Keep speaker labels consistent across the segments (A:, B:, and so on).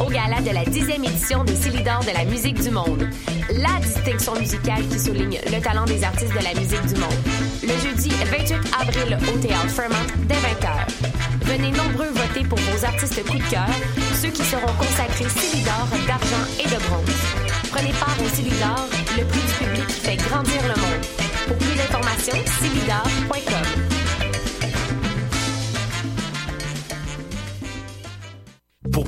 A: au, gala de la 10e édition des Célidors de la musique du monde. La distinction musicale qui souligne le talent des artistes de la musique du monde. Le jeudi 28 avril au Théâtre Fremont dès 20h. Venez nombreux voter pour vos artistes coup de cœur, ceux qui seront consacrés Célidor d'argent et de bronze. Prenez part au Célidor, le prix du public qui fait grandir le monde. Pour plus d'informations, célidor.com.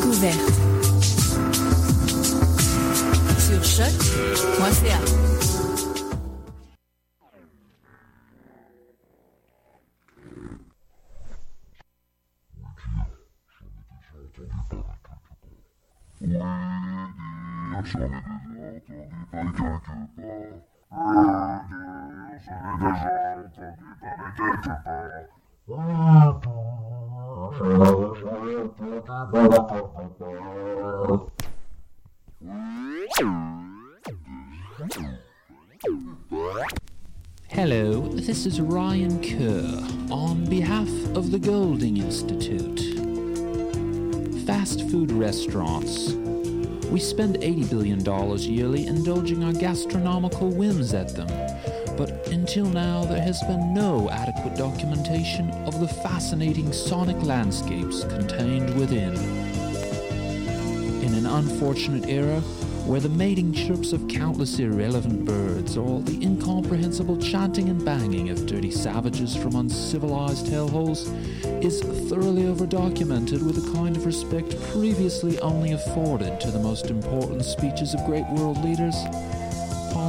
B: découverte. Sur choc.ca.
C: Ouais, j'en ai déjà entendu parler Hello, this is Ryan Kerr on behalf of the Golding Institute. Fast food restaurants. We spend $80 billion yearly indulging our gastronomical whims at them, but until now there has been no adequate documentation of the fascinating sonic landscapes contained within. In an unfortunate era, where the mating chirps of countless irrelevant birds or the incomprehensible chanting and banging of dirty savages from uncivilized hellholes is thoroughly overdocumented with a kind of respect previously only afforded to the most important speeches of great world leaders,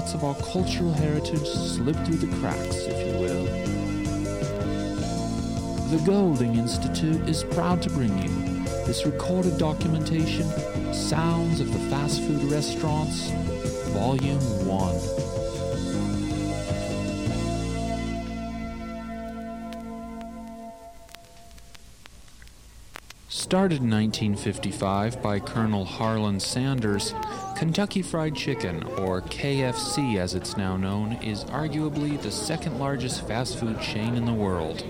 C: parts of our cultural heritage slip through the cracks, if you will. The Golding Institute is proud to bring you this recorded documentation, Sounds of the Fast Food Restaurants, Volume 1. Started in 1955 by Colonel Harlan Sanders, Kentucky Fried Chicken, or KFC as it's now known, is arguably the second largest fast food chain in the world.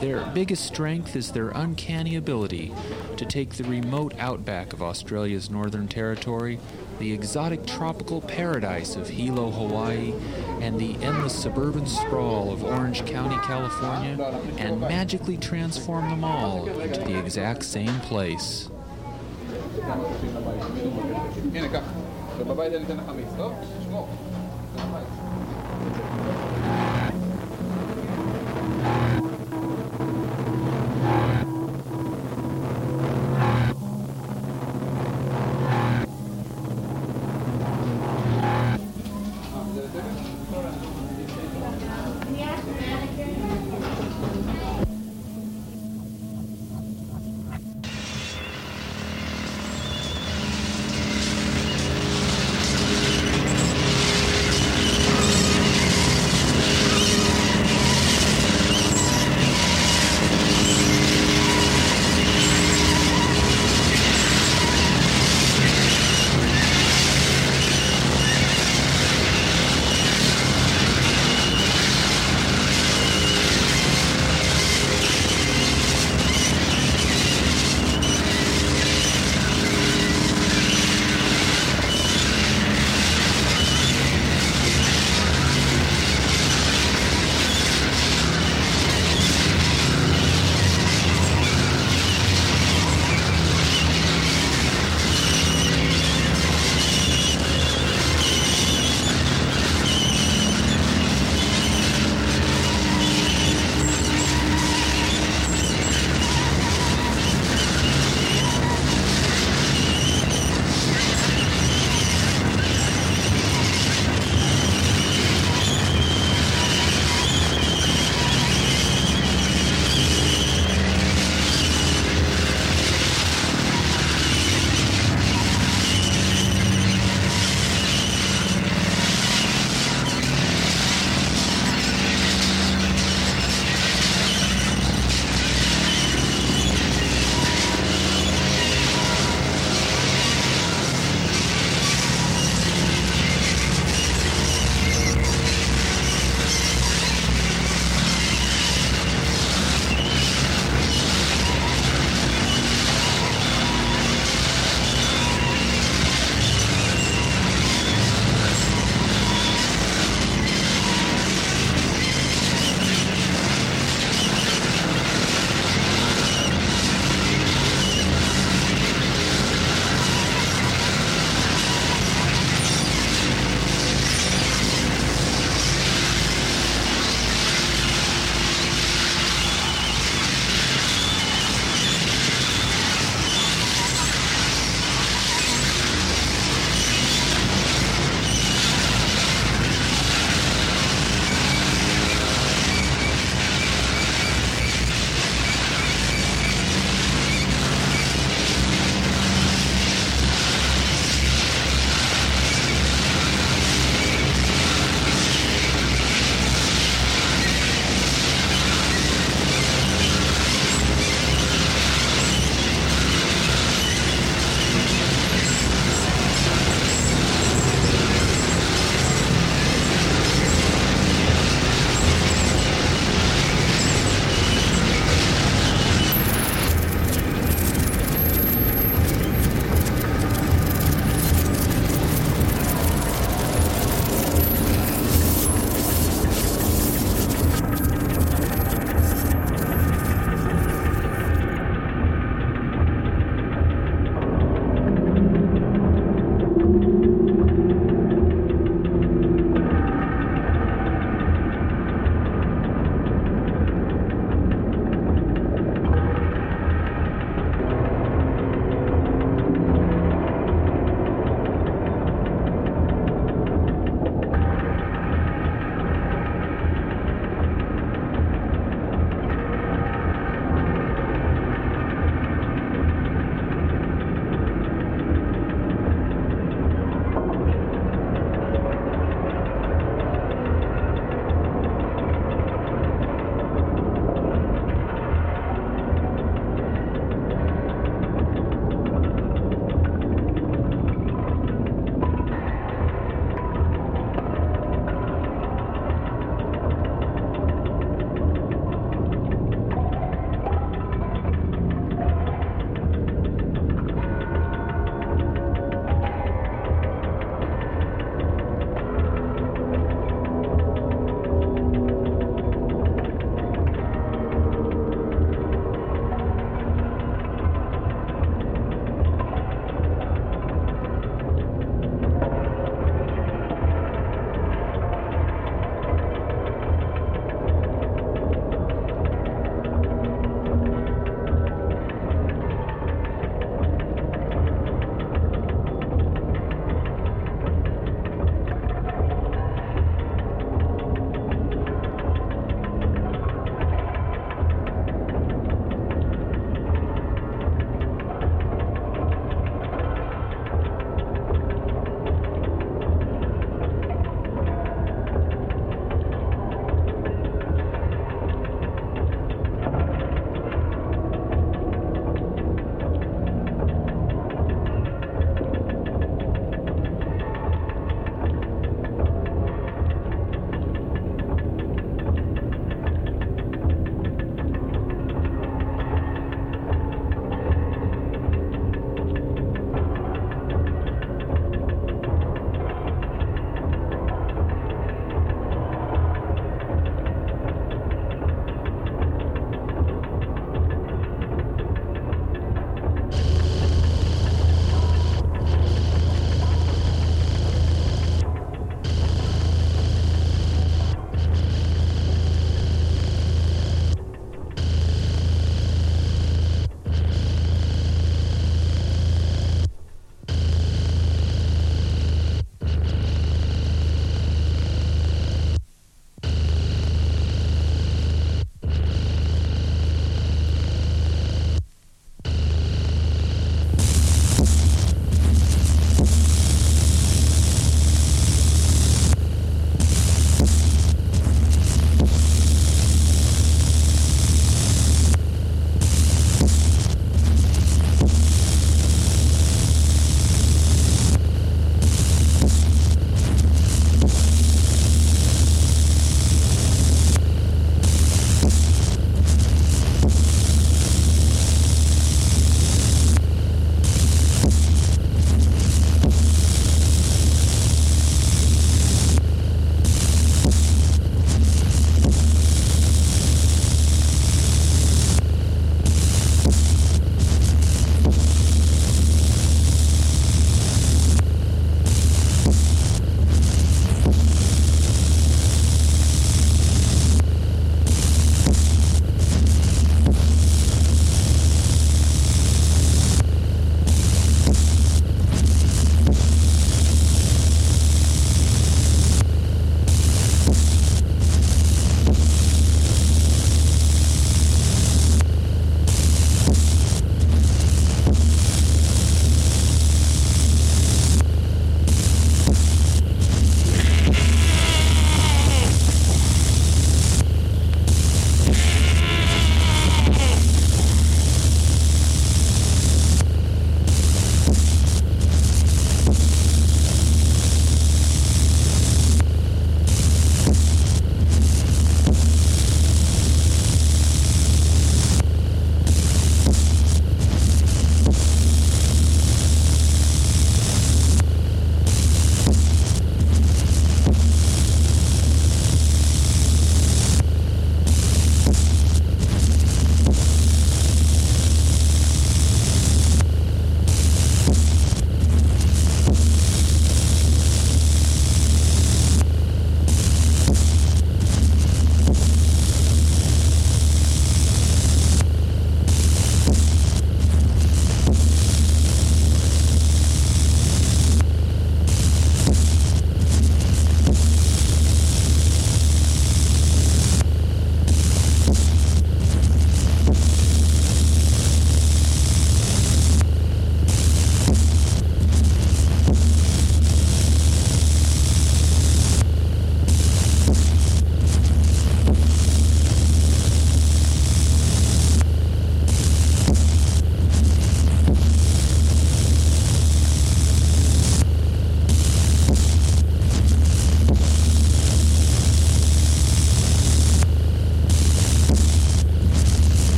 C: Their biggest strength is their uncanny ability to take the remote outback of Australia's Northern Territory, the exotic tropical paradise of Hilo, Hawaii, and the endless suburban sprawl of Orange County, California, and magically transform them all into the exact same place. הנה, ככה. בבית אני אתן לך מיץ, טוב? תשמור.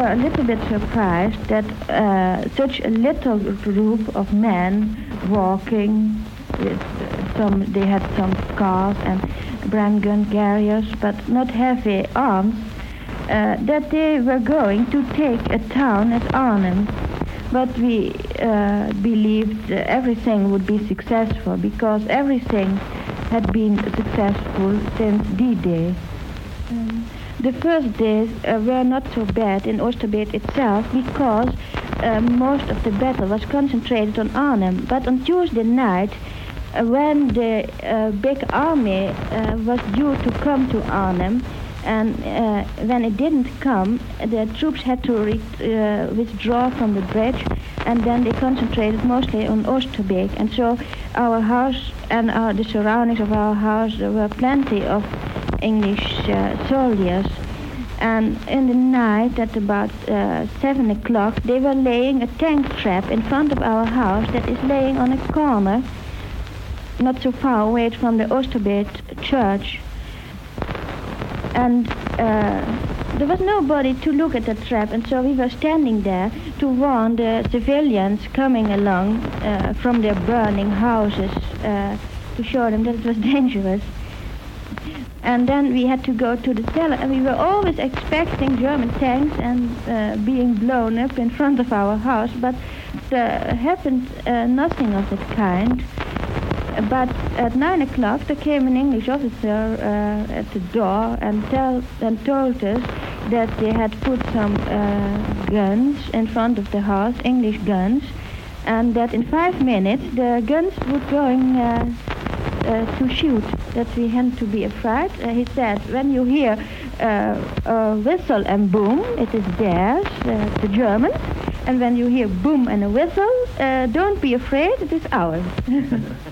D: Were a little bit surprised that uh, such a little group of men walking with some, they had some cars and Bren gun carriers, but not heavy arms, uh, that they were going to take a town at Arnhem. But we uh, believed everything would be successful because everything had been successful since D-Day. The first days uh, were not so bad in Oosterbeek itself because uh, most of the battle was concentrated on Arnhem. But on Tuesday night, uh, when the uh, big army uh, was due to come to Arnhem, and uh, when it didn't come, the troops had to re- withdraw from the bridge, and then they concentrated mostly on Oosterbeek. And so our house and our, the surroundings of our house, there were plenty of English uh, soldiers. And in the night, at about uh, 7 o'clock, they were laying a tank trap in front of our house that is laying on a corner, not so far away from the Oosterbeek church and uh, there was nobody to look at the trap, and so we were standing there to warn the civilians coming along uh, from their burning houses uh, to show them that it was dangerous. And then we had to go to the cellar, and we were always expecting German tanks and uh, being blown up in front of our house, but there happened uh, nothing of that kind. But at nine o'clock, there came an English officer uh, at the door and, tell, and told us that they had put some uh, guns in front of the house, English guns, and that in five minutes the guns would going uh, to shoot. That we had to be afraid. Uh, he said, when you hear uh, a whistle and boom, it is theirs, uh, the Germans. And when you hear boom and a whistle, uh, don't be afraid, it is ours.